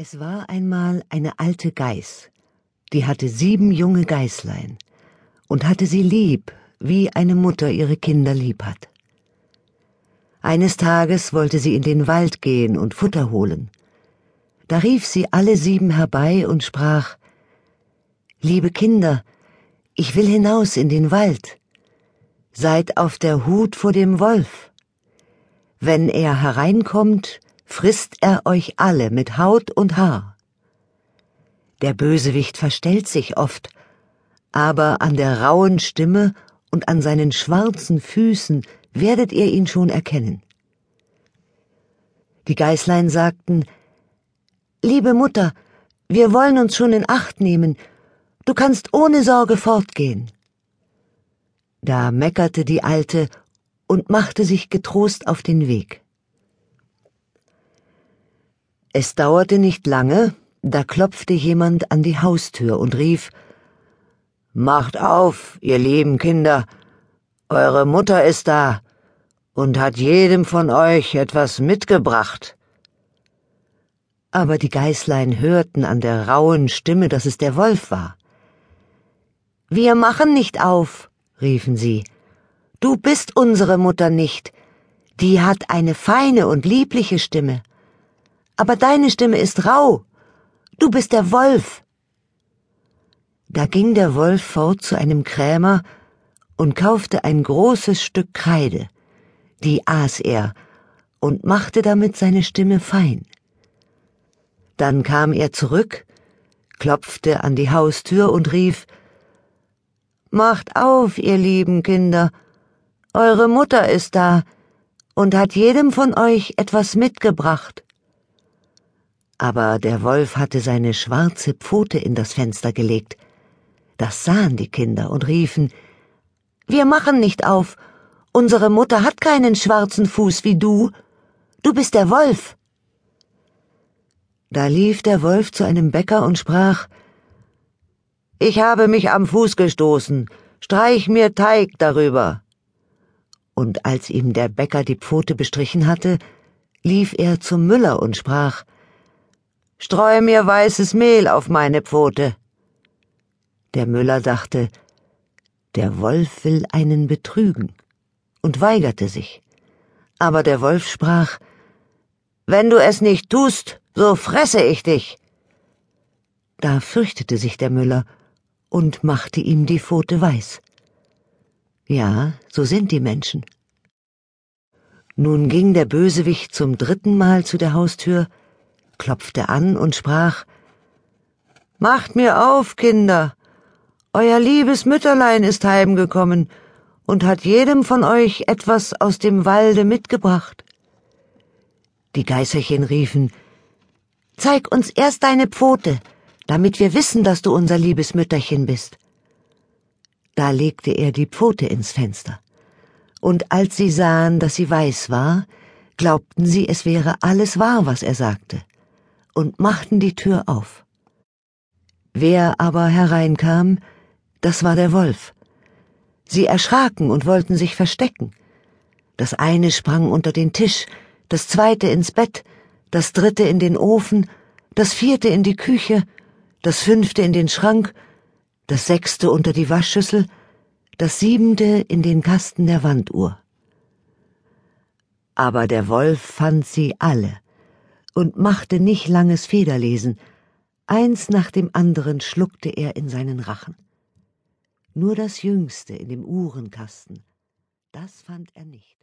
Es war einmal eine alte Geiß, die hatte sieben junge Geißlein und hatte sie lieb, wie eine Mutter ihre Kinder lieb hat. Eines Tages wollte sie in den Wald gehen und Futter holen. Da rief sie alle sieben herbei und sprach Liebe Kinder, ich will hinaus in den Wald. Seid auf der Hut vor dem Wolf. Wenn er hereinkommt, frisst er euch alle mit Haut und Haar. Der Bösewicht verstellt sich oft, aber an der rauen Stimme und an seinen schwarzen Füßen werdet ihr ihn schon erkennen. Die Geißlein sagten, Liebe Mutter, wir wollen uns schon in Acht nehmen, du kannst ohne Sorge fortgehen. Da meckerte die Alte und machte sich getrost auf den Weg. Es dauerte nicht lange, da klopfte jemand an die Haustür und rief Macht auf, ihr lieben Kinder, eure Mutter ist da und hat jedem von euch etwas mitgebracht. Aber die Geißlein hörten an der rauen Stimme, dass es der Wolf war. Wir machen nicht auf, riefen sie. Du bist unsere Mutter nicht. Die hat eine feine und liebliche Stimme aber deine Stimme ist rau. Du bist der Wolf. Da ging der Wolf fort zu einem Krämer und kaufte ein großes Stück Kreide. Die aß er und machte damit seine Stimme fein. Dann kam er zurück, klopfte an die Haustür und rief Macht auf, ihr lieben Kinder, eure Mutter ist da und hat jedem von euch etwas mitgebracht aber der Wolf hatte seine schwarze Pfote in das Fenster gelegt. Das sahen die Kinder und riefen Wir machen nicht auf. Unsere Mutter hat keinen schwarzen Fuß wie du. Du bist der Wolf. Da lief der Wolf zu einem Bäcker und sprach Ich habe mich am Fuß gestoßen, streich mir Teig darüber. Und als ihm der Bäcker die Pfote bestrichen hatte, lief er zum Müller und sprach Streu mir weißes Mehl auf meine Pfote. Der Müller dachte, der Wolf will einen betrügen, und weigerte sich. Aber der Wolf sprach, Wenn du es nicht tust, so fresse ich dich. Da fürchtete sich der Müller und machte ihm die Pfote weiß. Ja, so sind die Menschen. Nun ging der Bösewicht zum dritten Mal zu der Haustür, klopfte an und sprach Macht mir auf, Kinder. Euer liebes Mütterlein ist heimgekommen und hat jedem von euch etwas aus dem Walde mitgebracht. Die Geißerchen riefen Zeig uns erst deine Pfote, damit wir wissen, dass du unser liebes Mütterchen bist. Da legte er die Pfote ins Fenster. Und als sie sahen, dass sie weiß war, glaubten sie, es wäre alles wahr, was er sagte und machten die Tür auf. Wer aber hereinkam, das war der Wolf. Sie erschraken und wollten sich verstecken. Das eine sprang unter den Tisch, das zweite ins Bett, das dritte in den Ofen, das vierte in die Küche, das fünfte in den Schrank, das sechste unter die Waschschüssel, das siebente in den Kasten der Wanduhr. Aber der Wolf fand sie alle und machte nicht langes Federlesen, eins nach dem anderen schluckte er in seinen Rachen. Nur das Jüngste in dem Uhrenkasten, das fand er nicht.